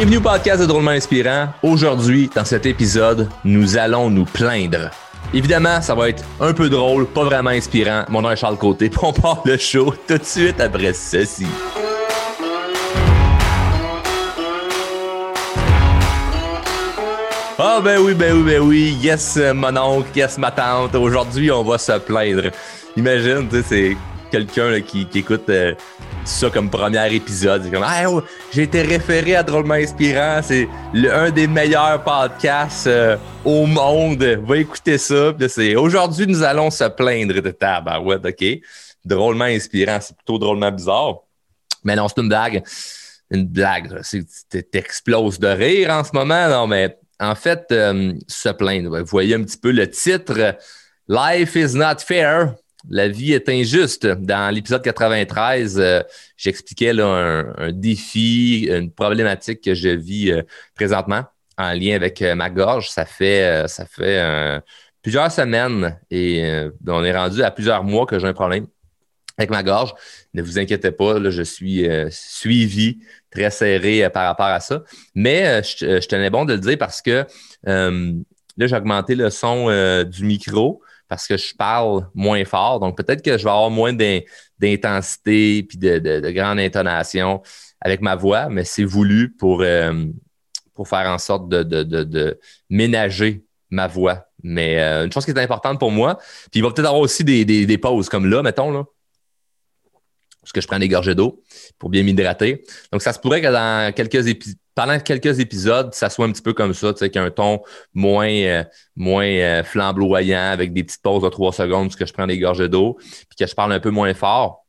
Bienvenue au podcast de Drôlement Inspirant. Aujourd'hui, dans cet épisode, nous allons nous plaindre. Évidemment, ça va être un peu drôle, pas vraiment inspirant. Mon nom est Charles Côté, on part le show tout de suite après ceci. Ah ben oui, ben oui, ben oui. Yes, mon oncle, yes, ma tante. Aujourd'hui, on va se plaindre. Imagine, tu sais, c'est quelqu'un qui, écoute euh, ça comme premier épisode. Comme, oh, j'ai été référé à Drôlement Inspirant. C'est un des meilleurs podcasts euh, au monde. Va écouter ça. aujourd'hui, nous allons se plaindre de ta ouais, OK? Drôlement inspirant. C'est plutôt drôlement bizarre. Mais non, c'est une blague. Une blague. T'exploses de rire en ce moment. Non, mais en fait, euh, se plaindre. Vous voyez un petit peu le titre. Life is not fair. La vie est injuste. Dans l'épisode 93, euh, j'expliquais un, défi, une problématique que je vis euh, présentement en lien avec ma gorge. Ça fait, plusieurs semaines et on est rendu à plusieurs mois que j'ai un problème avec ma gorge. Ne vous inquiétez pas, je suis suivi très serré euh, par rapport à ça. Mais euh, je, tenais bon de le dire parce que euh, là, j'ai augmenté le son du micro parce que je parle moins fort. Donc, peut-être que je vais avoir moins d'intensité puis de, de, grande intonation avec ma voix, mais c'est voulu pour, pour faire en sorte de, ménager ma voix. Mais une chose qui est importante pour moi, puis il va peut-être avoir aussi des, des pauses comme là, mettons, là parce que je prends des gorgées d'eau pour bien m'hydrater. Donc, ça se pourrait que dans quelques pendant quelques épisodes, ça soit un petit peu comme ça, tu sais, qu'un ton moins, euh, moins euh, flamboyant avec des petites pauses de trois secondes parce que je prends des gorgées d'eau, puis que je parle un peu moins fort.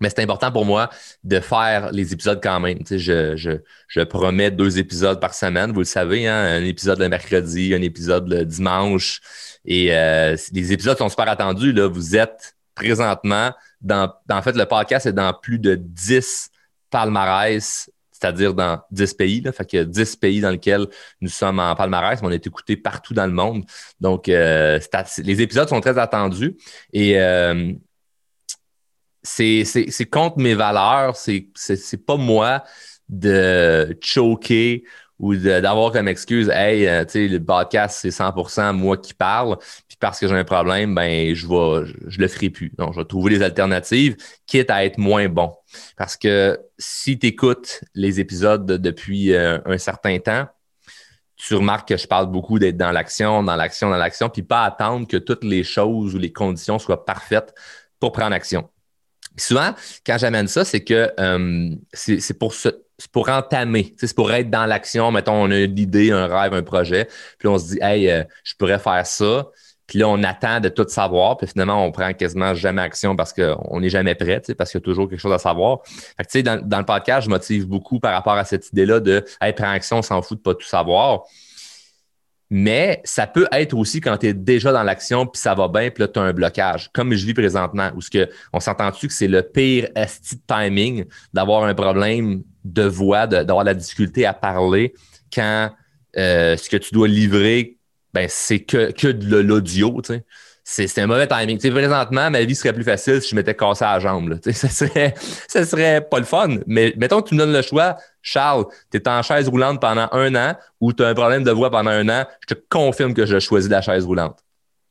Mais c'est important pour moi de faire les épisodes quand même. Tu sais, je, je, je, promets deux épisodes par semaine, vous le savez, hein, un épisode le mercredi, un épisode le dimanche. Et euh, les épisodes sont super attendus. Là. Vous êtes présentement en fait, le podcast est dans plus de 10 palmarès, c'est-à-dire dans 10 pays. Là, fait a 10 pays dans lesquels nous sommes en palmarès, mais on est écouté partout dans le monde. Donc, euh, les épisodes sont très attendus et euh, c'est contre mes valeurs. C'est pas moi de choquer ou d'avoir comme excuse, hey, euh, tu sais, le podcast, c'est 100% moi qui parle, puis parce que j'ai un problème, ben, je vais, je, le ferai plus. Donc, je vais trouver des alternatives, quitte à être moins bon. Parce que si tu écoutes les épisodes depuis euh, un certain temps, tu remarques que je parle beaucoup d'être dans l'action, dans l'action, dans l'action, puis pas attendre que toutes les choses ou les conditions soient parfaites pour prendre action. souvent, quand j'amène ça, c'est que euh, c'est pour ce, c'est pour entamer, c'est pour être dans l'action. Mettons, on a une idée, un rêve, un projet, puis on se dit, hey, euh, je pourrais faire ça. Puis là, on attend de tout savoir, puis finalement, on prend quasiment jamais action parce qu'on n'est jamais prêt, parce qu'il y a toujours quelque chose à savoir. Fait que, dans, dans le podcast, je motive beaucoup par rapport à cette idée-là de hey, prends action, on s'en fout de pas tout savoir. Mais ça peut être aussi quand tu es déjà dans l'action, puis ça va bien, puis là, tu as un blocage, comme je vis présentement, où ce que, on s'entend-tu que c'est le pire esti timing d'avoir un problème de voix, d'avoir la difficulté à parler quand euh, ce que tu dois livrer, ben, c'est que, de l'audio, c'est un mauvais timing. sais, présentement, ma vie serait plus facile si je m'étais cassé à la jambe. Ça serait, serait pas le fun. Mais mettons que tu me donnes le choix, Charles, tu es en chaise roulante pendant un an ou tu as un problème de voix pendant un an, je te confirme que je choisis la chaise roulante.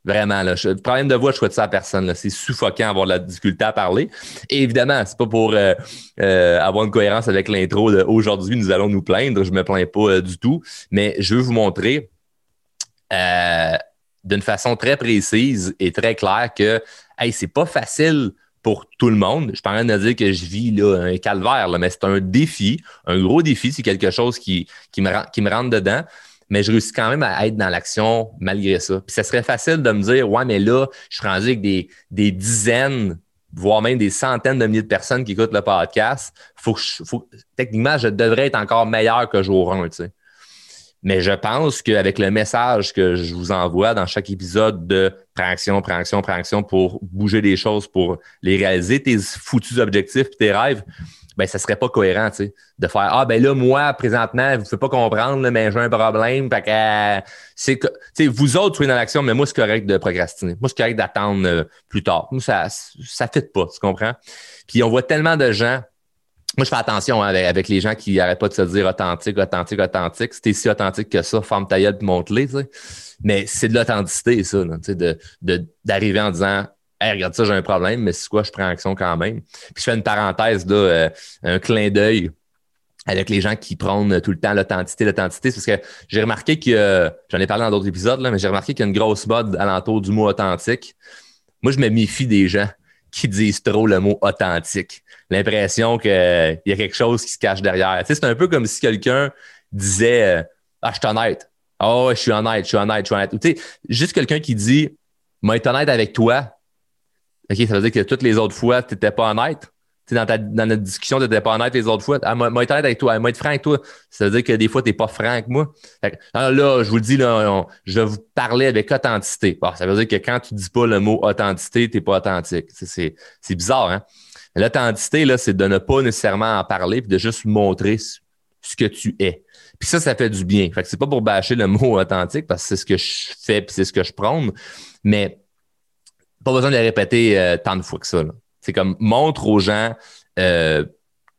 Vraiment, là. le problème de voix, je souhaite ça à personne. C'est suffocant avoir de la difficulté à parler. Et évidemment, c'est pas pour euh, euh, avoir une cohérence avec l'intro de aujourd'hui, nous allons nous plaindre. Je me plains pas euh, du tout. Mais je veux vous montrer d'une façon très précise et très claire que hey, c'est pas facile pour tout le monde. Je parle de dire que je vis là, un calvaire, mais c'est un défi, un gros défi. C'est quelque chose qui, qui, me, qui me rentre dedans. Mais je réussis quand même à être dans l'action malgré ça. Puis ça serait facile de me dire Ouais, mais là, je suis rendu avec des, des dizaines, voire même des centaines de milliers de personnes qui écoutent le podcast. Techniquement, je devrais être encore meilleur que jour 1. Tu sais. Mais je pense qu'avec le message que je vous envoie dans chaque épisode de préaction, préaction, préaction pour bouger des choses, pour les réaliser, tes foutus objectifs et tes rêves, ben, ça serait pas cohérent, tu sais, de faire, ah, ben là, moi, présentement, vous ne pas comprendre, mais j'ai un problème, fait que, c'est que, tu sais, vous autres, soyez dans l'action, mais moi, c'est correct de procrastiner. Moi, c'est correct d'attendre euh, plus tard. Moi, ça, ça fait pas, tu comprends? Puis, on voit tellement de gens moi, je fais attention hein, avec, les gens qui n'arrêtent pas de se dire authentique, authentique, authentique. Si t'es si authentique que ça, forme ta gueule monte-les, Mais c'est de l'authenticité, ça, d'arriver de, d'arriver en disant Hey, regarde ça, j'ai un problème, mais c'est quoi, je prends action quand même. Puis je fais une parenthèse, là, euh, un clin d'œil avec les gens qui prennent tout le temps l'authenticité, l'authenticité. Parce que j'ai remarqué que, j'en ai parlé dans d'autres épisodes, là, mais j'ai remarqué qu'il y a une grosse mode alentour du mot authentique. Moi, je me méfie des gens qui disent trop le mot authentique. L'impression qu'il y a quelque chose qui se cache derrière. C'est un peu comme si quelqu'un disait euh, Ah, je suis honnête. Oh, je suis honnête, je suis honnête, je suis honnête. juste quelqu'un qui dit Moi, être honnête avec toi. OK, ça veut dire que toutes les autres fois, tu n'étais pas honnête dans, notre discussion, pas honnête les autres fois. Ah, moi, moi, être avec toi. Moi, être franc avec toi. Ça veut dire que des fois, tu n'es pas franc avec moi. là, je vous le dis, là, je vais vous parler avec authenticité. ça veut dire que quand tu dis pas le mot authenticité, tu n'es pas authentique. C'est bizarre, hein? L'authenticité, là, c'est de ne pas nécessairement en parler puis de juste montrer ce que tu es. Puis ça, ça fait du bien. Fait que c'est pas pour bâcher le mot authentique parce que c'est ce que je fais puis c'est ce que je prône, mais pas besoin de le répéter euh, tant de fois que ça. C'est comme montre aux gens euh,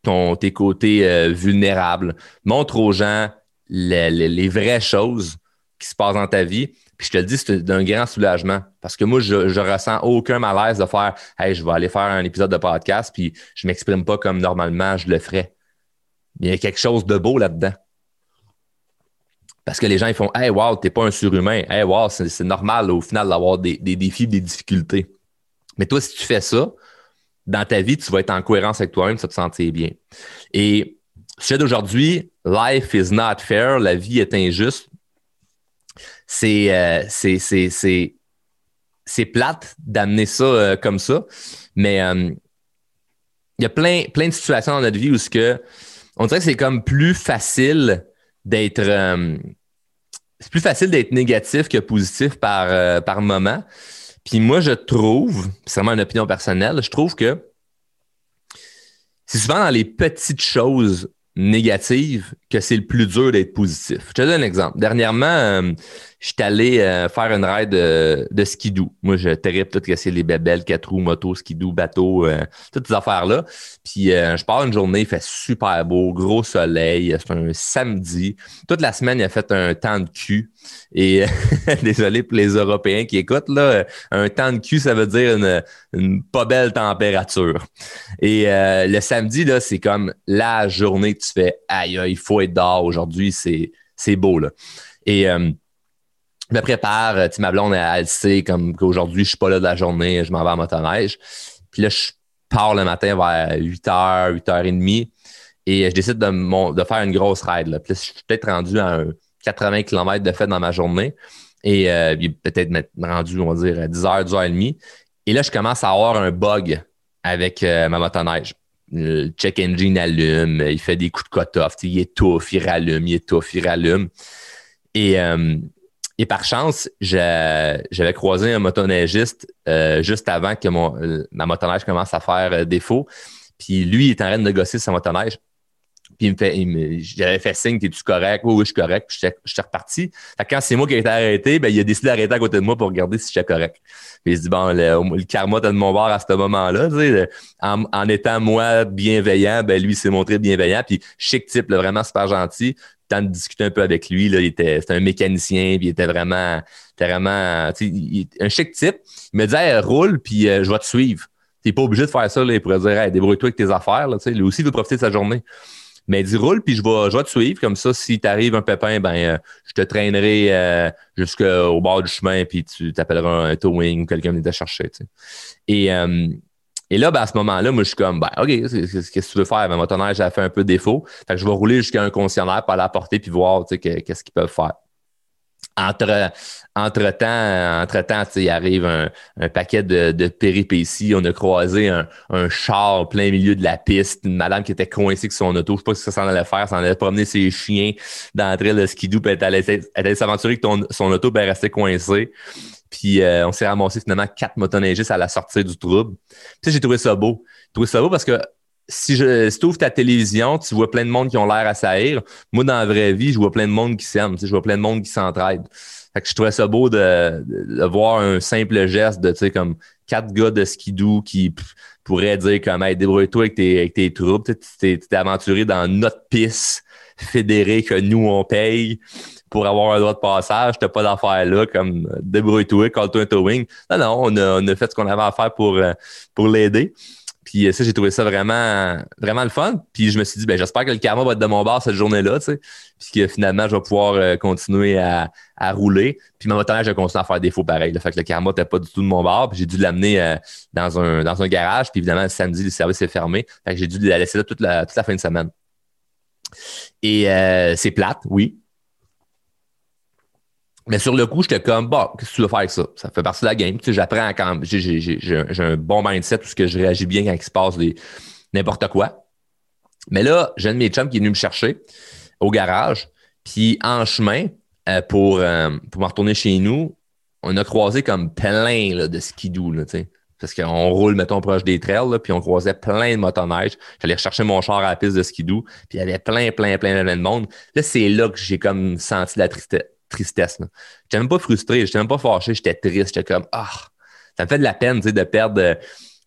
ton, tes côtés euh, vulnérables. Montre aux gens les, vraies choses qui se passent dans ta vie. Puis je te le dis, c'est d'un grand soulagement. Parce que moi, je, je ressens aucun malaise de faire Hey, je vais aller faire un épisode de podcast, puis je m'exprime pas comme normalement je le ferais. Il y a quelque chose de beau là-dedans. Parce que les gens ils font Hey, wow, t'es pas un surhumain. Hey, wow, c'est normal au final d'avoir des, des défis, des difficultés. Mais toi, si tu fais ça, dans ta vie, tu vas être en cohérence avec toi-même, ça te sentir bien. Et sujet d'aujourd'hui, life is not fair, la vie est injuste. C'est euh, plate d'amener ça euh, comme ça, mais euh, il y a plein, plein de situations dans notre vie où ce que on dirait que c'est comme plus facile d'être c'est plus facile d'être négatif que positif par, par moment. Puis moi, je trouve, c'est vraiment une opinion personnelle, je trouve que c'est souvent dans les petites choses négatives que c'est le plus dur d'être positif. Je te donne un exemple. Dernièrement, euh, je suis allé euh, faire une ride de, de skidoo. Moi, je terrible tout que c'est les bébelles, quatre roues, moto, skidoo, bateau, euh, toutes ces affaires-là. Puis je pars une journée, il fait super beau, gros soleil, c'est un samedi. Toute la semaine, il a fait un temps de cul. Et désolé pour les Européens qui écoutent, là, un temps de cul, ça veut dire une, une pas belle température. Et le samedi, là, c'est comme la journée que tu fais aïe, il faut être dehors aujourd'hui, c'est beau. Là. Et je me prépare, euh, ma blonde, elle, sait comme qu'aujourd'hui, je suis pas là de la journée, je m'en vais en motoneige. Puis là, je pars le matin vers 8h, 8h30 et je décide de, de faire une grosse ride. Là. Puis là, je suis peut-être rendu à un 80 km de fait dans ma journée et euh, peut-être rendu, on va dire, à 10h, 10h30. Et là, je commence à avoir un bug avec euh, ma motoneige. Le check engine allume, il fait des coups de cut-off, il étouffe, il rallume, il étouffe, il rallume. Et et par chance, j'avais croisé un motoneigiste euh, juste avant que mon, ma motoneige commence à faire euh, défaut. Puis lui, il est en train de négocier sa motoneige. Puis il me fait, j'avais fait signe, t'es-tu correct? Oui, oui, je suis correct. Puis je suis reparti. quand c'est moi qui ai été arrêté, ben, il a décidé d'arrêter à côté de moi pour regarder si j'étais correct. Puis il se dit, bon, le, karma de mon bord à ce moment-là. En, étant moi bienveillant, ben, lui s'est montré bienveillant. Puis chic type, vraiment super gentil de discuter un peu avec lui. Là, il était, c'était un mécanicien, puis il était vraiment, vraiment un chic type. Il me disait roule, puis euh, je vais te suivre. Tu n'es pas obligé de faire ça. Là, il pourrait dire débrouille-toi avec tes affaires. Là, lui aussi, il veut profiter de sa journée. Mais il dit roule, puis je vais, je vais te suivre. Comme ça, si t'arrive un pépin, ben euh, je te traînerai euh, jusqu'au bord du chemin, puis tu t'appelleras un towing ou quelqu'un venir te chercher. Et et là, ben, à ce moment-là, moi, je suis comme, ben, OK, qu'est-ce que tu veux faire? Ben, mon tonnerre, j'ai fait un peu défaut. Fait que je vais rouler jusqu'à un concessionnaire pour aller apporter puis voir, qu'est-ce qu'ils peuvent faire. Entre, entre temps, entre temps, il arrive un, un paquet de, de, péripéties. On a croisé un, un char plein milieu de la piste, une madame qui était coincée avec son auto. Je sais pas ce que ça s'en allait faire. Ça en allait promener ses chiens d'entrée le skidoo, puis elle allait, elle s'aventurer que ton, son auto, ben, restait coincée. Puis euh, on s'est ramassé finalement quatre motoneigistes à la sortie du trouble. Puis j'ai trouvé ça beau. J'ai trouvé ça beau parce que si je tu ouvres ta télévision, tu vois plein de monde qui ont l'air à saillir. Moi, dans la vraie vie, je vois plein de monde qui s'aime. Je vois plein de monde qui s'entraide. Fait que je trouvais ça beau de, voir un simple geste de, tu sais, comme quatre gars de skidoo qui pourrait dire comme hey, débrouille-toi avec tes, avec tes troupes. Tu t'es aventuré dans notre piste fédérée que nous, on paye pour avoir un droit de passage. T'as pas d'affaire là, comme débrouille-toi, call-toi un towing. Non, non, on a, on a fait ce qu'on avait à faire pour, euh, pour l'aider. Puis euh, ça, j'ai trouvé ça vraiment, vraiment le fun. Puis je me suis dit, ben, j'espère que le karma va être de mon bord cette journée-là, tu sais. Puis que finalement, je vais pouvoir euh, continuer à, à, rouler. Puis ma motoneige a continué à faire des faux pareils. Le fait que le karma n'était pas du tout de mon bord. Puis j'ai dû l'amener euh, dans, un, dans un garage. Puis évidemment, le samedi, le service est fermé. Fait que j'ai dû la laisser là toute la, toute la fin de semaine. Et c'est plate, oui. Mais sur le coup, j'étais comme, bon, qu'est-ce que tu veux faire avec ça? Ça fait partie de la game. Tu sais, j'apprends quand j'ai un bon mindset parce que je réagis bien quand il se passe n'importe quoi. Mais là, j'ai un de mes chums qui est venu me chercher au garage. Puis en chemin, euh, pour, euh, pour me retourner chez nous, on a croisé comme plein là, de skidoo, là. Parce qu'on roule, mettons, proche des trails, là, puis on croisait plein de motoneiges. J'allais rechercher mon char à la piste de skidoo, puis il y avait plein, plein, plein, plein de monde. Là, c'est là que j'ai comme senti la tristesse tristesse. J'étais même pas frustré, j'étais même pas fâché, j'étais triste. J'étais comme, ah, ça me fait de la peine de perdre euh,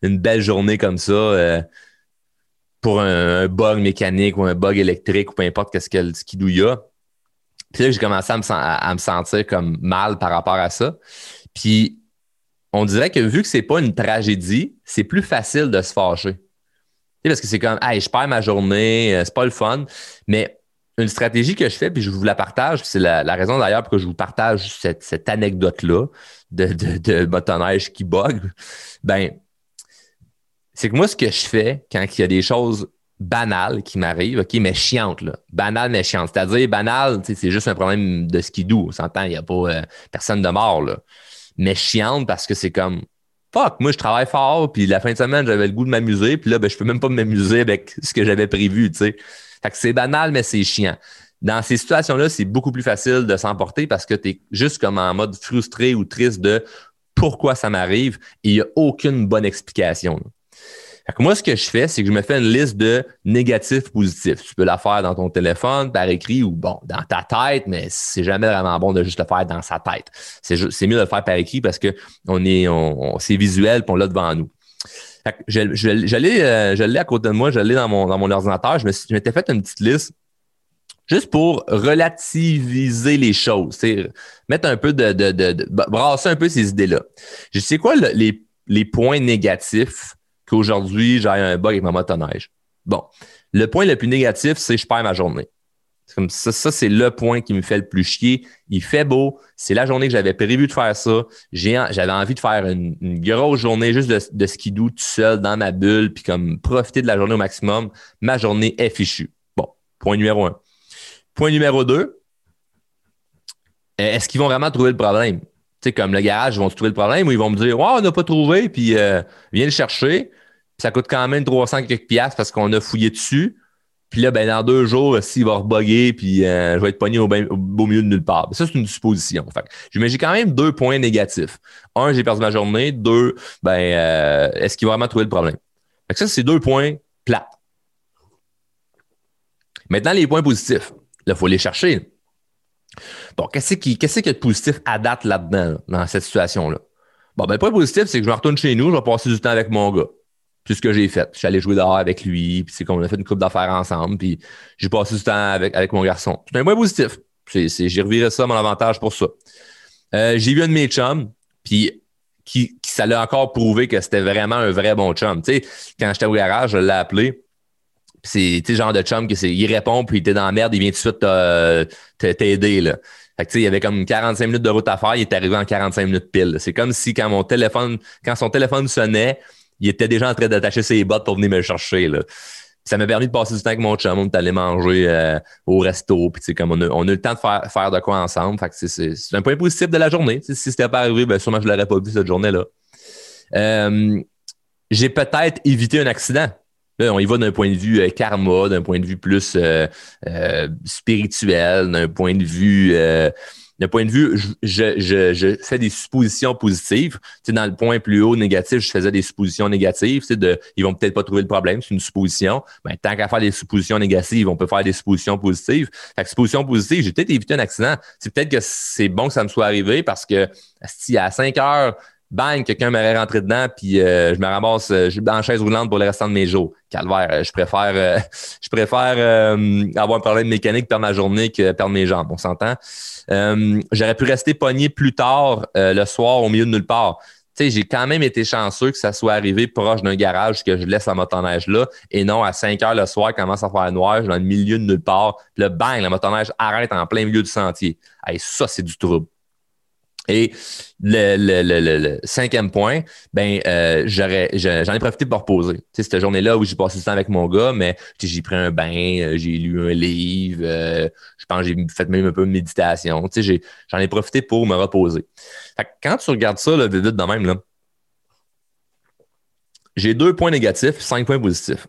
une belle journée comme ça euh, pour un, bug mécanique ou un bug électrique ou peu importe le skidoo y a. Puis là, j'ai commencé à me, sentir comme mal par rapport à ça. Puis on dirait que vu que c'est pas une tragédie, c'est plus facile de se fâcher. Parce que c'est comme, hey, je perds ma journée, euh, c'est pas le fun. Mais une stratégie que je fais, puis je vous la partage, c'est la, raison d'ailleurs pour que je vous partage cette, anecdote-là de, de, de motoneige qui bug, ben, c'est que moi, ce que je fais quand il y a des choses banales qui m'arrivent, OK, mais chiantes, là. Banales, mais chiantes. C'est-à-dire, banal, c'est juste un problème de skidoo. On s'entend, il n'y a pas euh, personne de mort, là. Mais chiante parce que c'est comme, fuck, moi, je travaille fort, puis la fin de semaine, j'avais le goût de m'amuser, puis là, ben, je peux même pas m'amuser avec ce que j'avais prévu, tu sais c'est banal, mais c'est chiant. Dans ces situations-là, c'est beaucoup plus facile de s'emporter parce que tu es juste comme en mode frustré ou triste de pourquoi ça m'arrive et il n'y a aucune bonne explication. moi, ce que je fais, c'est que je me fais une liste de négatifs positifs. Tu peux la faire dans ton téléphone, par écrit ou bon, dans ta tête, mais c'est jamais vraiment bon de juste le faire dans sa tête. C'est mieux de le faire par écrit parce que on est, c'est visuel et on l'a devant nous. J'allais euh, je l'ai à côté de moi, je l'ai dans mon, dans mon ordinateur. Je m'étais fait une petite liste juste pour relativiser les choses, mettre un peu de, de, de, brasser un peu ces idées-là. Je sais quoi les, les points négatifs qu'aujourd'hui j'ai un bug avec ma motoneige? Bon, le point le plus négatif, c'est je perds ma journée. Comme ça, ça c'est le point qui me fait le plus chier. Il fait beau. C'est la journée que j'avais prévu de faire ça. J'avais envie de faire une, grosse journée juste de, de skidoo tout seul dans ma bulle, puis comme profiter de la journée au maximum. Ma journée est fichue. Bon, point numéro un. Point numéro deux. Est-ce qu'ils vont vraiment trouver le problème? Tu sais, comme le garage, ils vont trouver le problème ou ils vont me dire, ouais, on n'a pas trouvé, puis euh, viens le chercher. Ça coûte quand même 300 quelques piastres parce qu'on a fouillé dessus. Puis là, ben, dans deux jours, s'il va rebugger, puis euh, je vais être pogné au, beau milieu de nulle part. Ça, c'est une supposition. Fait j'ai quand même deux points négatifs. Un, j'ai perdu ma journée. Deux, ben, euh, est-ce qu'il va vraiment trouver le problème? Fait que ça, c'est deux points plats. Maintenant, les points positifs. Là, il faut les chercher. Bon, qu'est-ce qu'il qu'est-ce y a de positif à date là-dedans, dans cette situation-là? Bon, ben, le point positif, c'est que je me retourne chez nous, je vais passer du temps avec mon gars. C'est ce que j'ai fait. Je suis allé jouer dehors avec lui, puis c'est qu'on a fait une coupe d'affaires ensemble, puis j'ai passé du temps avec, avec mon garçon. C'est un point positif. j'ai reviré ça, mon avantage pour ça. Euh, j'ai vu un de mes chums, puis qui, qui ça l'a encore prouvé que c'était vraiment un vrai bon chum. Tu sais, quand j'étais au garage, je l'ai appelé. C'est le genre de chum que c'est. Il répond, puis il était dans la merde, il vient tout de suite t'aider. Fait que, il y avait comme 45 minutes de route à faire, il est arrivé en 45 minutes pile. C'est comme si quand mon téléphone, quand son téléphone sonnait, il était déjà en train d'attacher ses bottes pour venir me chercher. Là. Ça m'a permis de passer du temps avec mon chum. On est allé manger euh, au resto. Puis, comme on a, on a eu le temps de faire, de quoi ensemble. Fait c'est un point positif de la journée. si c'était pas arrivé, ben, sûrement je l'aurais pas vu cette journée-là. Euh, j'ai peut-être évité un accident. On y va d'un point de vue euh, karma, d'un point de vue plus spirituel, d'un point de vue d'un point de vue, je, je, je, fais des suppositions positives. Tu sais, dans le point plus haut négatif, je faisais des suppositions négatives. Tu sais, de, ils vont peut-être pas trouver le problème, c'est une supposition. Ben, tant qu'à faire des suppositions négatives, on peut faire des suppositions positives. Fait que supposition positive, j'ai peut-être évité un accident. C'est peut-être que c'est bon que ça me soit arrivé parce que si à 5 heures bang, quelqu'un m'aurait rentré dedans, puis euh, je me ramasse euh, je en chaise roulante pour le restant de mes jours. Calvaire, euh, je préfère, je préfère avoir un problème mécanique, perdre ma journée que perdre mes jambes, on s'entend? J'aurais pu rester pogné plus tard le soir au milieu de nulle part. Tu sais, j'ai quand même été chanceux que ça soit arrivé proche d'un garage que je laisse la motoneige là et non à 5 heures le soir, commence à faire noir, je suis dans le milieu de nulle part, le bang, la motoneige arrête en plein milieu du sentier. Hey, ça, c'est du trouble. Et le, le, le, le, cinquième point, ben euh, j'en ai profité pour reposer. Tu sais, cette journée-là où j'ai passé du temps avec mon gars, mais j'ai pris un bain, euh, j'ai lu un livre, euh, je pense que j'ai fait même un peu de méditation. Tu sais, j'en ai, profité pour me reposer. Quand tu regardes ça, là, vite, de même, j'ai deux points négatifs, cinq points positifs.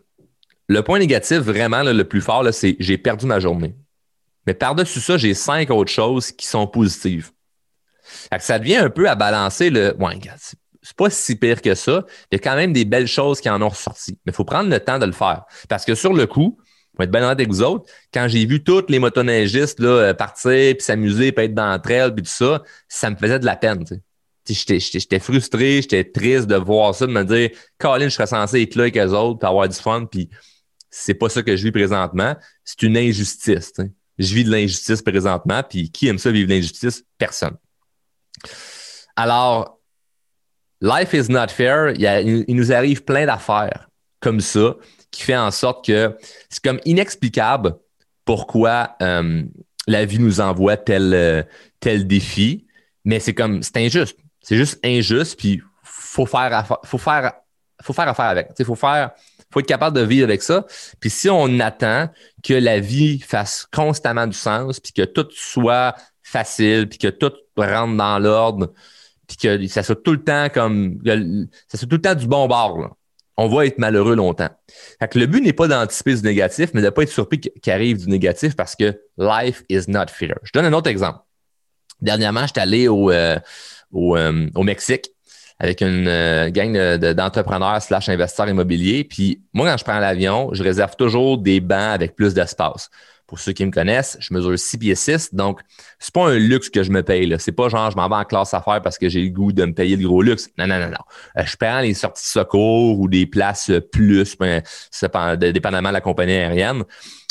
Le point négatif, vraiment, le plus fort, c'est j'ai perdu ma journée. Mais par-dessus ça, j'ai cinq autres choses qui sont positives ça devient un peu à balancer le. Ouais, c'est pas si pire que ça. Il y a quand même des belles choses qui en ont ressorti. Mais il faut prendre le temps de le faire. Parce que sur le coup, pour être bien honnête avec vous autres, quand j'ai vu tous les motoneigistes là, euh, partir, puis s'amuser, puis être le trail, puis tout ça, ça me faisait de la peine. J'étais frustré, j'étais triste de voir ça, de me dire, Colin, je serais censé être là avec eux autres, puis avoir du fun, puis c'est pas ça que je vis présentement. C'est une injustice. Je vis de l'injustice présentement, puis qui aime ça vivre de l'injustice? Personne. Alors, life is not fair. Il, nous arrive plein d'affaires comme ça qui fait en sorte que c'est comme inexplicable pourquoi euh, la vie nous envoie tel, euh, tel défi, mais c'est comme, c'est injuste. C'est juste injuste, puis faut faire, faut faire, faut faire affaire avec. Il faut faut être capable de vivre avec ça. Puis si on attend que la vie fasse constamment du sens, puis que tout soit facile, puis que tout rentre dans l'ordre, puis que ça soit tout le temps comme ça soit tout le temps du bon bord. On va être malheureux longtemps. Fait que le but n'est pas d'anticiper du négatif, mais de ne pas être surpris qu'il arrive du négatif parce que life is not fair. Je donne un autre exemple. Dernièrement, j'étais allé au, euh, euh, au, Mexique avec une euh, gang d'entrepreneurs slash investisseurs immobiliers. Puis moi, quand je prends l'avion, je réserve toujours des bancs avec plus d'espace. Pour ceux qui me connaissent, je mesure 6 pieds 6. Donc, c'est pas un luxe que je me paye. C'est pas genre je m'en vais en classe affaires parce que j'ai le goût de me payer le gros luxe. Non, non, non, non. Euh, je prends les sorties de secours ou des places plus, ben, dépendamment de la compagnie aérienne.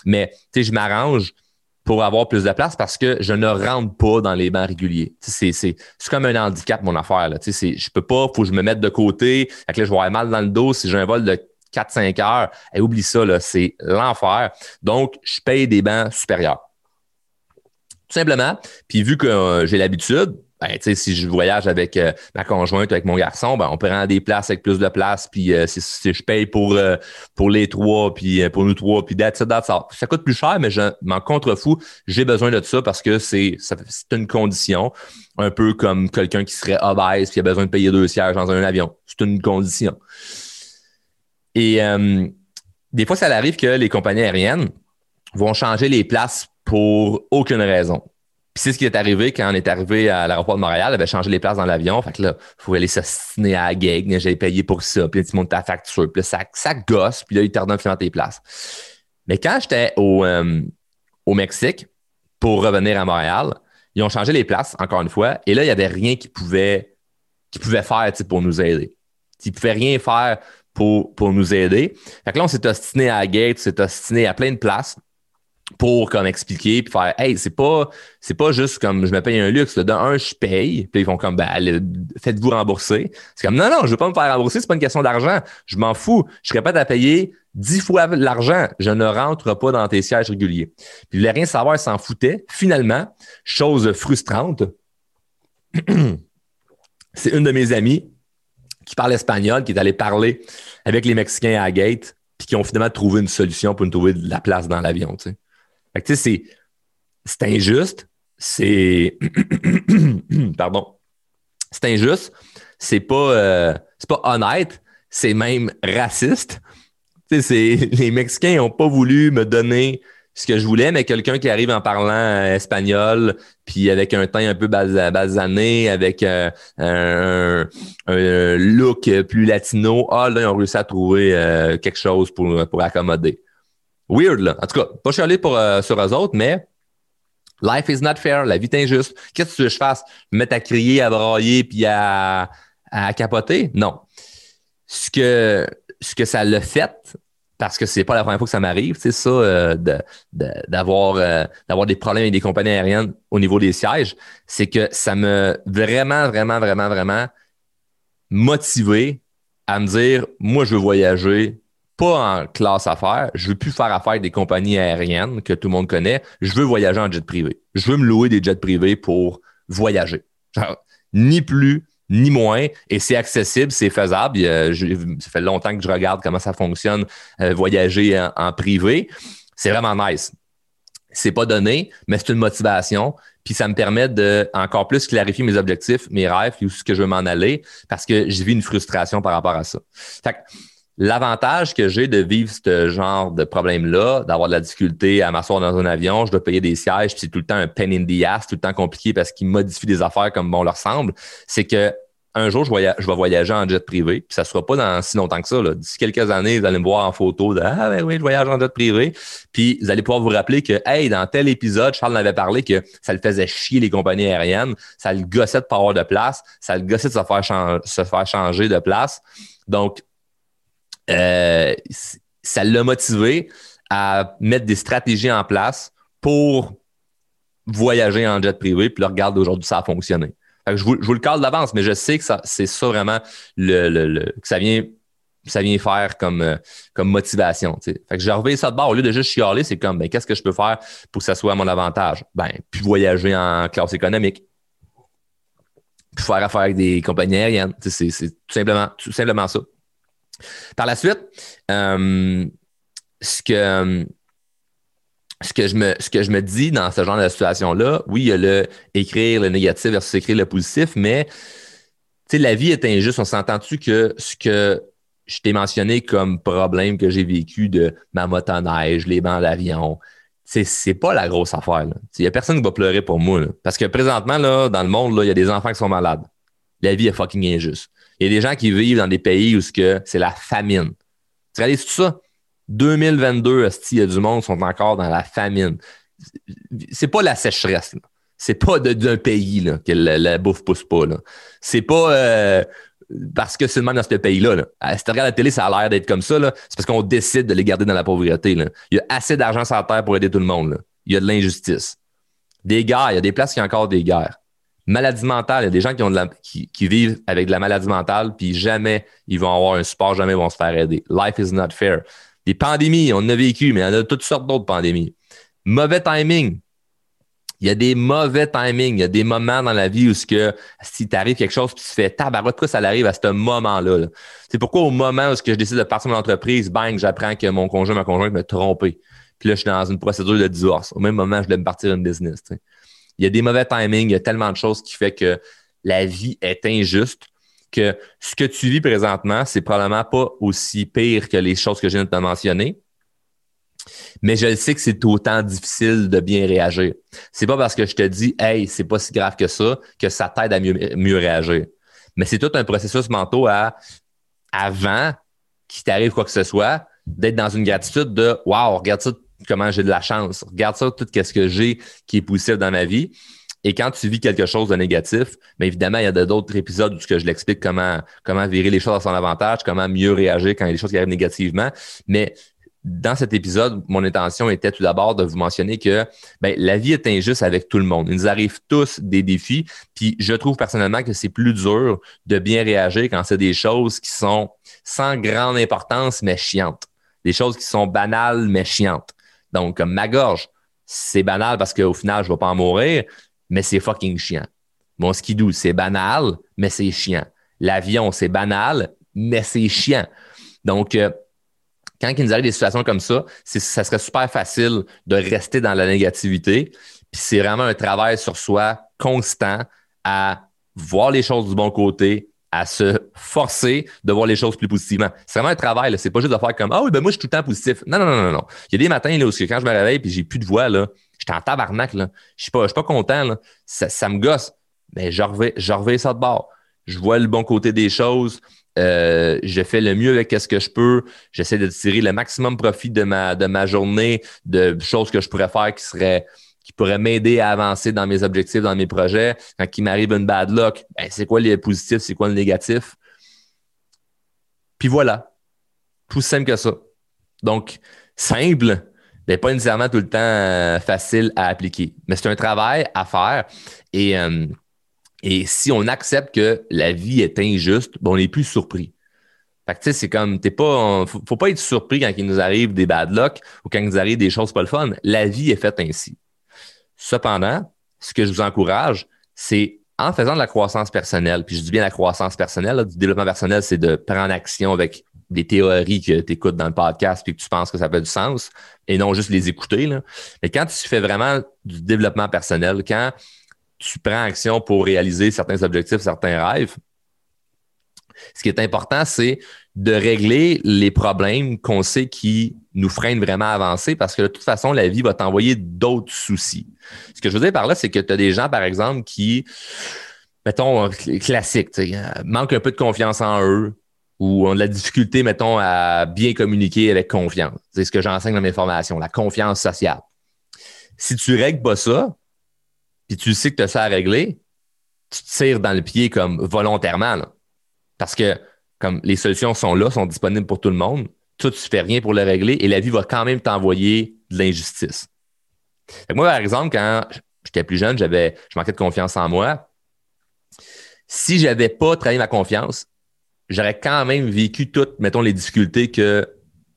Mais je m'arrange pour avoir plus de place parce que je ne rentre pas dans les bancs réguliers. C'est, comme un handicap, mon affaire. Là. Je peux pas, faut que je me mette de côté. Fait que là, je vais avoir mal dans le dos si j'ai un vol de 4-5 heures. Et oublie ça, c'est l'enfer. Donc, je paye des bancs supérieurs. Tout simplement. Puis vu que euh, j'ai l'habitude, ben, si je voyage avec euh, ma conjointe, avec mon garçon, ben, on prend des places avec plus de place, puis euh, si, je paye pour, pour les trois, puis pour nous trois, puis that's ça. Ça coûte plus cher, mais je m'en contrefous. J'ai besoin de ça parce que c'est une condition, un peu comme quelqu'un qui serait obèse, puis a besoin de payer deux sièges dans un avion. C'est une condition. Et euh, des fois, ça arrive que les compagnies aériennes vont changer les places pour aucune raison. Puis c'est ce qui est arrivé quand on est arrivé à l'aéroport de Montréal, avait changé les places dans l'avion. Fait que là, il faut aller s'assiner à la gag, j'ai payé pour ça, puis là, tu montes ta facture, puis là, ça, gosse, puis là, ils te redonnent finalement tes places. Mais quand j'étais au, euh, au Mexique pour revenir à Montréal, ils ont changé les places, encore une fois, et là, il n'y avait rien qui pouvait, qui pouvait faire pour nous aider. Ils ne pouvaient rien faire pour, pour nous aider. Fait que là, on s'est ostiné à la gate, on s'est ostiné à plein de places pour comme expliquer puis faire hey c'est pas c'est pas juste comme je me paye un luxe de un je paye puis ils font comme ben faites-vous rembourser. C'est comme non non je veux pas me faire rembourser c'est pas une question d'argent. Je m'en fous. Je serais pas à payer dix fois l'argent. Je ne rentre pas dans tes sièges réguliers. Puis voulait rien savoir s'en foutait. Finalement chose frustrante c'est une de mes amies qui parle espagnol, qui est allé parler avec les Mexicains à Gate, puis qui ont finalement trouvé une solution pour nous trouver de la place dans l'avion. Tu. Fait que, tu sais, c'est injuste, c'est. Pardon. C'est injuste, c'est pas, euh, pas honnête, c'est même raciste. Tu sais, les Mexicains n'ont pas voulu me donner ce que je voulais, mais quelqu'un qui arrive en parlant euh, espagnol, puis avec un teint un peu basané, avec euh, un, look plus latino, ah là, ils ont réussi à trouver euh, quelque chose pour accommoder. Weird, là. En tout cas, pas chialer pour, sur eux autres, mais life is not fair, la vie est injuste. Qu'est-ce que tu veux que je fasse? Me mettre à crier, à brailler, puis à, à capoter? Non. Ce que, ce que ça l'a fait, parce que c'est pas la première fois que ça m'arrive, c'est ça, euh, d'avoir euh, d'avoir des problèmes avec des compagnies aériennes au niveau des sièges, c'est que ça me vraiment, vraiment, vraiment, vraiment motivé à me dire, moi, je veux voyager pas en classe affaires, je veux plus faire affaire avec des compagnies aériennes que tout le monde connaît, je veux voyager en jet privé. Je veux me louer des jets privés pour voyager. ni plus, ni moins, et c'est accessible, c'est faisable. ça fait longtemps que je regarde comment ça fonctionne, euh, voyager en, privé. C'est vraiment nice. C'est pas donné, mais c'est une motivation. Puis ça me permet de encore plus clarifier mes objectifs, mes rêves, où ce que je veux m'en aller, parce que j'ai vu une frustration par rapport à ça. Fait L'avantage que j'ai de vivre ce genre de problème-là, d'avoir de la difficulté à m'asseoir dans un avion, je dois payer des sièges, puis c'est tout le temps un pain in the ass, tout le temps compliqué parce qu'ils modifient des affaires comme bon leur semble, c'est que un jour, je, vais voyager en jet privé, puis ça ne sera pas dans si longtemps que ça. D'ici quelques années, vous allez me voir en photo de Ah ben oui, je voyage en jet privé. Puis vous allez pouvoir vous rappeler que Hey, dans tel épisode, Charles m'avait parlé que ça le faisait chier les compagnies aériennes, ça le gossait de pas avoir de place, ça le gossait de se faire, se faire changer de place. Donc, euh, ça l'a motivé à mettre des stratégies en place pour voyager en jet privé. Puis là, regarde, aujourd'hui, ça a fonctionné. je, vous, le cale d'avance, mais je sais que c'est ça vraiment le, que ça vient ça vient faire comme, euh, motivation. Fait que j'ai revu ça de bord. Au lieu de juste chialer, c'est comme ben, qu'est-ce que je peux faire pour que ça soit à mon avantage? Ben, puis voyager en classe économique. Puis faire affaire avec des compagnies aériennes. C'est tout simplement, tout simplement ça. Par la suite, euh, ce que je me dis dans ce genre de situation-là, oui, il y a le écrire le négatif versus écrire le positif, mais la vie est injuste. On s'entend-tu que ce que je t'ai mentionné comme problème que j'ai vécu de ma motoneige, les bancs d'avion, c'est pas la grosse affaire. Il n'y a personne qui va pleurer pour moi. Parce que présentement, là, dans le monde, il y a des enfants qui sont malades. La vie est fucking injuste. Il y a des gens qui vivent dans des pays où c'est la famine. Tu réalises tout ça? 2022, il y a du monde qui sont encore dans la famine. C'est pas la sécheresse. C'est pas d'un pays là, que la, bouffe pousse pas. C'est pas euh, parce que même dans ce pays-là. Là. Si tu regardes la télé, ça a l'air d'être comme ça. C'est parce qu'on décide de les garder dans la pauvreté. Il y a assez d'argent sur la terre pour aider tout le monde. Il y a de l'injustice. Des guerres, il y a des places qui ont encore des guerres maladie mentale. Il y a des gens qui, ont de la, qui, vivent avec de la maladie mentale, puis jamais ils vont avoir un support, jamais ils vont se faire aider. Life is not fair. Des pandémies, on en a vécu, mais il y en a toutes sortes d'autres pandémies. Mauvais timing. Il y a des mauvais timings. Il y a des moments dans la vie où que, si t'arrive quelque chose, puis tu fais tabarouette, pourquoi ça arrive à ce moment-là? C'est pourquoi au moment où que je décide de partir de mon entreprise, bang, j'apprends que mon conjoint, ma conjointe m'a trompé. Puis là, je suis dans une procédure de divorce. Au même moment, je voulais me partir d'une business. Il y a des mauvais timings, il y a tellement de choses qui fait que la vie est injuste que ce que tu vis présentement, c'est probablement pas aussi pire que les choses que je viens de te mentionner. Mais je le sais que c'est autant difficile de bien réagir. C'est pas parce que je te dis, hey, c'est pas si grave que ça, que ça t'aide à mieux, mieux réagir. Mais c'est tout un processus mental à, avant qu'il t'arrive quoi que ce soit, d'être dans une gratitude de, wow, regarde ça, comment j'ai de la chance. Regarde ça, tout ce que j'ai qui est positif dans ma vie. Et quand tu vis quelque chose de négatif, bien évidemment, il y a d'autres épisodes où je l'explique comment, comment virer les choses à son avantage, comment mieux réagir quand il y a des choses qui arrivent négativement. Mais dans cet épisode, mon intention était tout d'abord de vous mentionner que ben, la vie est injuste avec tout le monde. Il nous arrive tous des défis. Puis je trouve personnellement que c'est plus dur de bien réagir quand c'est des choses qui sont sans grande importance, mais chiantes. Des choses qui sont banales, mais chiantes. Donc, ma gorge, c'est banal parce qu'au final, je ne vais pas en mourir, mais c'est fucking chiant. Mon skidoo, c'est banal, mais c'est chiant. L'avion, c'est banal, mais c'est chiant. Donc, euh, quand il nous arrive des situations comme ça, ça serait super facile de rester dans la négativité. Puis c'est vraiment un travail sur soi constant à voir les choses du bon côté, à se forcer de voir les choses plus positivement. C'est vraiment un travail. C'est pas juste de faire comme Ah oui, ben moi, je suis tout le temps positif. Non, non, non, non, non. Il y a des matins là, où quand je me réveille et j'ai plus de voix, là, j'étais en tabarnak. Je suis pas, suis pas content. Là. Ça, me gosse. Mais je reviens, je ça de bord. Je vois le bon côté des choses. Euh, je fais le mieux avec ce que je peux. J'essaie de tirer le maximum profit de ma, de ma journée, de choses que je pourrais faire qui seraient qui pourrait m'aider à avancer dans mes objectifs, dans mes projets. Quand il m'arrive une bad luck, ben, c'est quoi le positif, c'est quoi le négatif? Puis voilà. Tout simple que ça. Donc, simple, mais pas nécessairement tout le temps euh, facile à appliquer. Mais c'est un travail à faire. Et, euh, et si on accepte que la vie est injuste, ben, on n'est plus surpris. Fait que tu sais, c'est comme, t'es pas, faut, pas être surpris quand il nous arrive des bad luck ou quand il nous arrive des choses pas le fun. La vie est faite ainsi. Cependant, ce que je vous encourage, c'est en faisant de la croissance personnelle, puis je dis bien la croissance personnelle, du développement personnel, c'est de prendre action avec des théories que tu écoutes dans le podcast puis que tu penses que ça fait du sens et non juste les écouter. Là. Mais quand tu fais vraiment du développement personnel, quand tu prends action pour réaliser certains objectifs, certains rêves, ce qui est important, c'est de régler les problèmes qu'on sait qui nous freinent vraiment à avancer parce que de toute façon, la vie va t'envoyer d'autres soucis. Ce que je veux dire par là, c'est que tu as des gens, par exemple, qui, mettons, classiques, manquent un peu de confiance en eux, ou ont de la difficulté, mettons, à bien communiquer avec confiance. C'est ce que j'enseigne dans mes formations, la confiance sociale. Si tu règles pas ça, puis tu sais que tu as ça à régler, tu te tires dans le pied comme volontairement. Parce que comme les solutions sont là, sont disponibles pour tout le monde, toi, tu fais rien pour le régler et la vie va quand même t'envoyer de l'injustice. Moi, par exemple, quand j'étais plus jeune, j'avais, je manquais de confiance en moi. Si j'avais pas travaillé ma confiance, j'aurais quand même vécu toutes, mettons, les difficultés que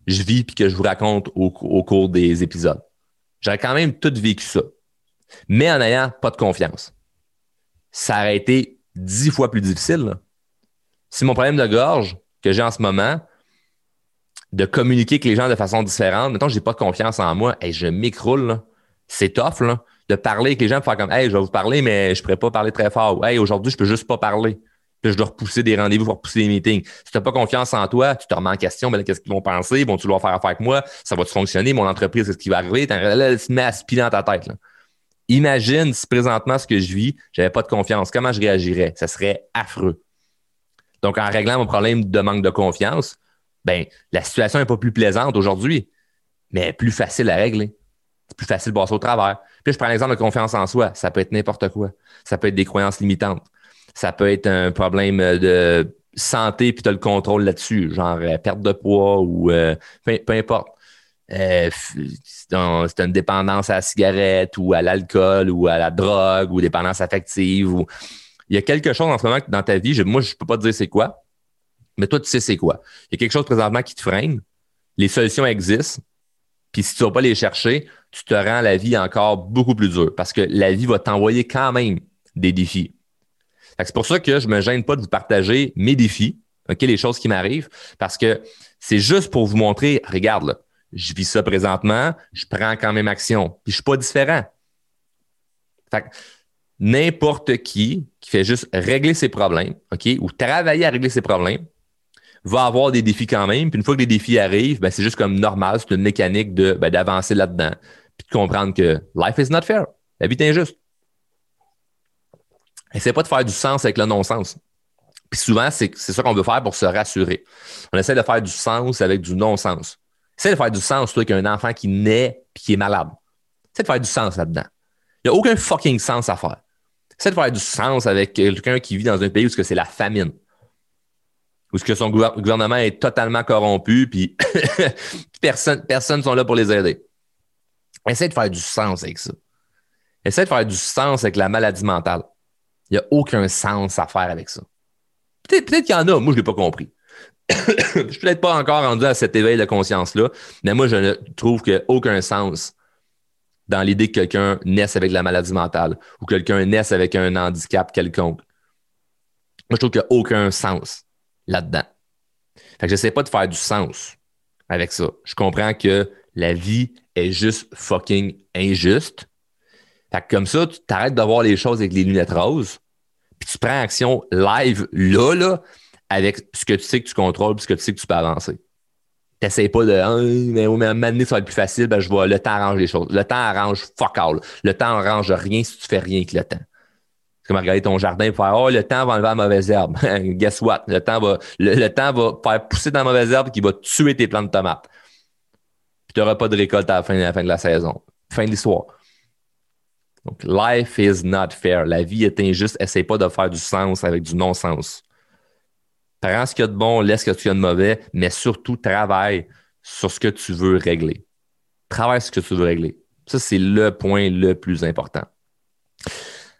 je vis puis que je vous raconte au, cours des épisodes. J'aurais quand même tout vécu ça. Mais en n'ayant pas de confiance. Ça aurait été dix fois plus difficile. Si mon problème de gorge que j'ai en ce moment, de communiquer avec les gens de façon différente, mettons, j'ai pas confiance en moi, et je m'écroule, c'est tough, de parler avec les gens, de faire comme, hey, je vais vous parler, mais je pourrais pas parler très fort. Hey, aujourd'hui, je peux juste pas parler puis je dois repousser des rendez-vous repousser des meetings. Si tu n'as pas confiance en toi, tu te remets en question, ben qu'est-ce qu'ils vont penser? Vont-tu vouloir faire affaire avec moi? Ça va-tu fonctionner? Mon entreprise, qu'est-ce qui va arriver? Là, tu mets à spiler dans ta tête. Imagine si présentement ce que je vis, j'avais pas de confiance. Comment je réagirais? Ça serait affreux. Donc, en réglant mon problème de manque de confiance, ben, la situation n'est pas plus plaisante aujourd'hui, mais plus facile à régler. C'est plus facile de passer au travers. Puis je prends l'exemple de confiance en soi. Ça peut être n'importe quoi. Ça peut être des croyances limitantes. Ça peut être un problème de santé, puis tu as le contrôle là-dessus, genre euh, perte de poids ou euh, peu, importe. Euh, c'est une dépendance à la cigarette ou à l'alcool ou à la drogue ou dépendance affective. Ou... Il y a quelque chose en ce moment dans ta vie, moi, je ne peux pas te dire c'est quoi, mais toi, tu sais c'est quoi. Il y a quelque chose présentement qui te freine. Les solutions existent. Puis si tu ne vas pas les chercher, tu te rends la vie encore beaucoup plus dure parce que la vie va t'envoyer quand même des défis. C'est pour ça que je ne me gêne pas de vous partager mes défis, les choses qui m'arrivent, parce que c'est juste pour vous montrer, regarde, je vis ça présentement, je prends quand même action, puis je ne suis pas différent. n'importe qui qui fait juste régler ses problèmes, OK, ou travailler à régler ses problèmes, va avoir des défis quand même. Puis une fois que les défis arrivent, ben, c'est juste comme normal, c'est une mécanique de, ben, d'avancer là-dedans, puis de comprendre que life is not fair. La vie est injuste. Essaie pas de faire du sens avec le non-sens. Puis souvent, c'est ça qu'on veut faire pour se rassurer. On essaie de faire du sens avec du non-sens. Essaie de faire du sens, toi, qu'un enfant qui naît et qui est malade. Essaie de faire du sens là-dedans. Il n'y a aucun fucking sens à faire. Essaie de faire du sens avec quelqu'un qui vit dans un pays où c'est la famine. Où que son gouvernement est totalement corrompu, puis personne ne sont là pour les aider. Essaie de faire du sens avec ça. Essaie de faire du sens avec la maladie mentale. Il n'y a aucun sens à faire avec ça. Peut-être qu'il y en a, moi je ne l'ai pas compris. je ne suis peut-être pas encore rendu à cet éveil de conscience-là, mais moi je ne trouve qu'il n'y a aucun sens dans l'idée que quelqu'un naisse avec la maladie mentale ou que quelqu'un naisse avec un handicap quelconque. Moi, je trouve qu'il n'y a aucun sens là-dedans. Fait que j'essaie pas de faire du sens avec ça. Je comprends que la vie est juste fucking injuste. Fait que comme ça, tu t'arrêtes de voir les choses avec les lunettes roses, puis tu prends action live là, là, avec ce que tu sais que tu contrôles, puis ce que tu sais que tu peux avancer. T'essayes pas de ah, mais, mais à un moment donné, ça va être plus facile, ben je vois le temps arrange les choses. Le temps arrange fuck all. Le temps arrange rien si tu fais rien avec le temps. Comme regarder ton jardin et faire Oh, le temps va enlever la mauvaise herbe. Guess what? Le temps va, le, temps va faire pousser dans la mauvaise herbe qui va tuer tes plantes de tomates. Puis tu n'auras pas de récolte à la fin, à la fin de la saison. Fin de l'histoire. Donc, life is not fair. La vie est injuste. Essaye pas de faire du sens avec du non-sens. Prends ce qu'il y a de bon, laisse ce qu'il y a de mauvais, mais surtout travaille sur ce que tu veux régler. Travaille sur ce que tu veux régler. Ça, c'est le point le plus important.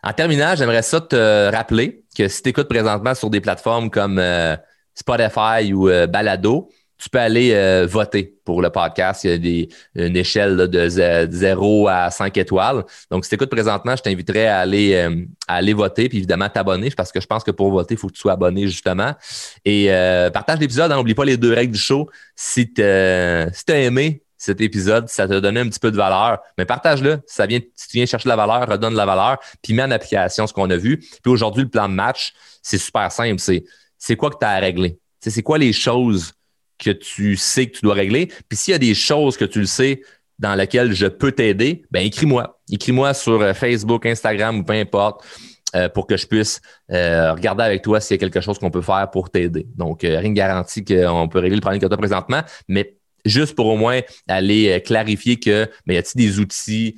En terminant, j'aimerais ça te rappeler que si tu écoutes présentement sur des plateformes comme euh, Spotify ou euh, Balado, tu peux aller euh, voter pour le podcast. Il y a une échelle de 0 à 5 étoiles. Donc, si tu écoutes présentement, je t'inviterais à aller, voter, puis évidemment t'abonner, parce que je pense que pour voter, il faut que tu sois abonné, justement. Et partage l'épisode, n'oublie pas les deux règles du show. Si tu as aimé cet épisode, ça t'a donné un petit peu de valeur, mais partage-le. Si, tu viens chercher de la valeur, redonne de la valeur, puis mets en application ce qu'on a vu. Puis aujourd'hui, le plan de match, c'est super simple. C'est c'est quoi que tu as à régler? C'est quoi les choses que tu sais que tu dois régler? Puis s'il y a des choses que tu le sais dans lesquelles je peux t'aider, ben écris-moi. Écris-moi sur euh, Facebook, Instagram ou peu importe. Euh, pour que je puisse euh, regarder avec toi s'il y a quelque chose qu'on peut faire pour t'aider. Donc, rien ne garantit qu'on peut régler le problème que tu as présentement, mais juste pour au moins aller clarifier que, mais y a-t-il des outils,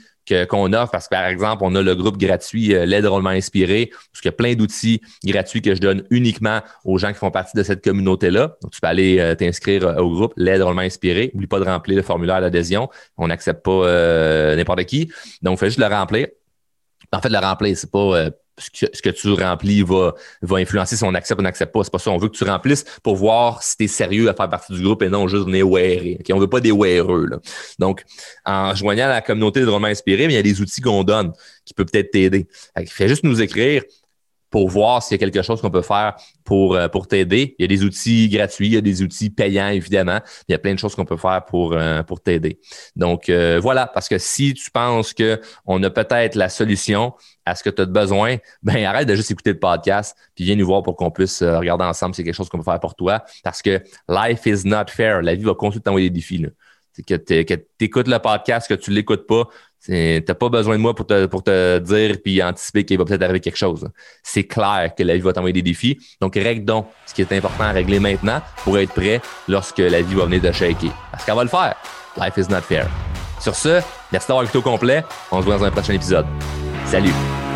qu'on offre? Parce que, par exemple, on a le groupe gratuit euh, L'aide drôlement inspiré, parce qu'il y a plein d'outils gratuits que je donne uniquement aux gens qui font partie de cette communauté-là. Donc, tu peux aller euh, t'inscrire euh, au groupe L'aide drôlement inspiré. N'oublie pas de remplir le formulaire d'adhésion. On n'accepte pas n'importe qui. Donc, fais juste le remplir. En fait, le remplir, c'est pas ce que, tu remplis va, va influencer si on accepte ou on n'accepte pas. C'est pas ça. On veut que tu remplisses pour voir si tu es sérieux à faire partie du groupe et non juste venir wearer. Okay? On veut pas des wearers. Donc, en joignant la communauté de Romain Inspiré, il y a des outils qu'on donne qui peuvent peut-être t'aider. Fais juste nous écrire pour voir s'il y a quelque chose qu'on peut faire pour, euh, pour t'aider. Il y a des outils gratuits, il y a des outils payants, évidemment. Il y a plein de choses qu'on peut faire pour, euh, pour t'aider. Donc, euh, voilà, parce que si tu penses qu'on a peut-être la solution à ce que tu as besoin, ben arrête de juste écouter le podcast, puis viens nous voir pour qu'on puisse regarder ensemble si c'est quelque chose qu'on peut faire pour toi. Parce que life is not fair. La vie va continuer de t'envoyer des défis. Que tu écoutes le podcast, que tu ne l'écoutes pas, tu n'as pas besoin de moi pour te, pour te dire puis anticiper qu'il va peut-être arriver quelque chose. C'est clair que la vie va t'envoyer des défis. Donc, règle donc ce qui est important à régler maintenant pour être prêt lorsque la vie va venir te shaker. Parce qu'elle va le faire. Life is not fair. Sur ce, merci d'avoir écouté au complet. On se voit dans un prochain épisode. Salut!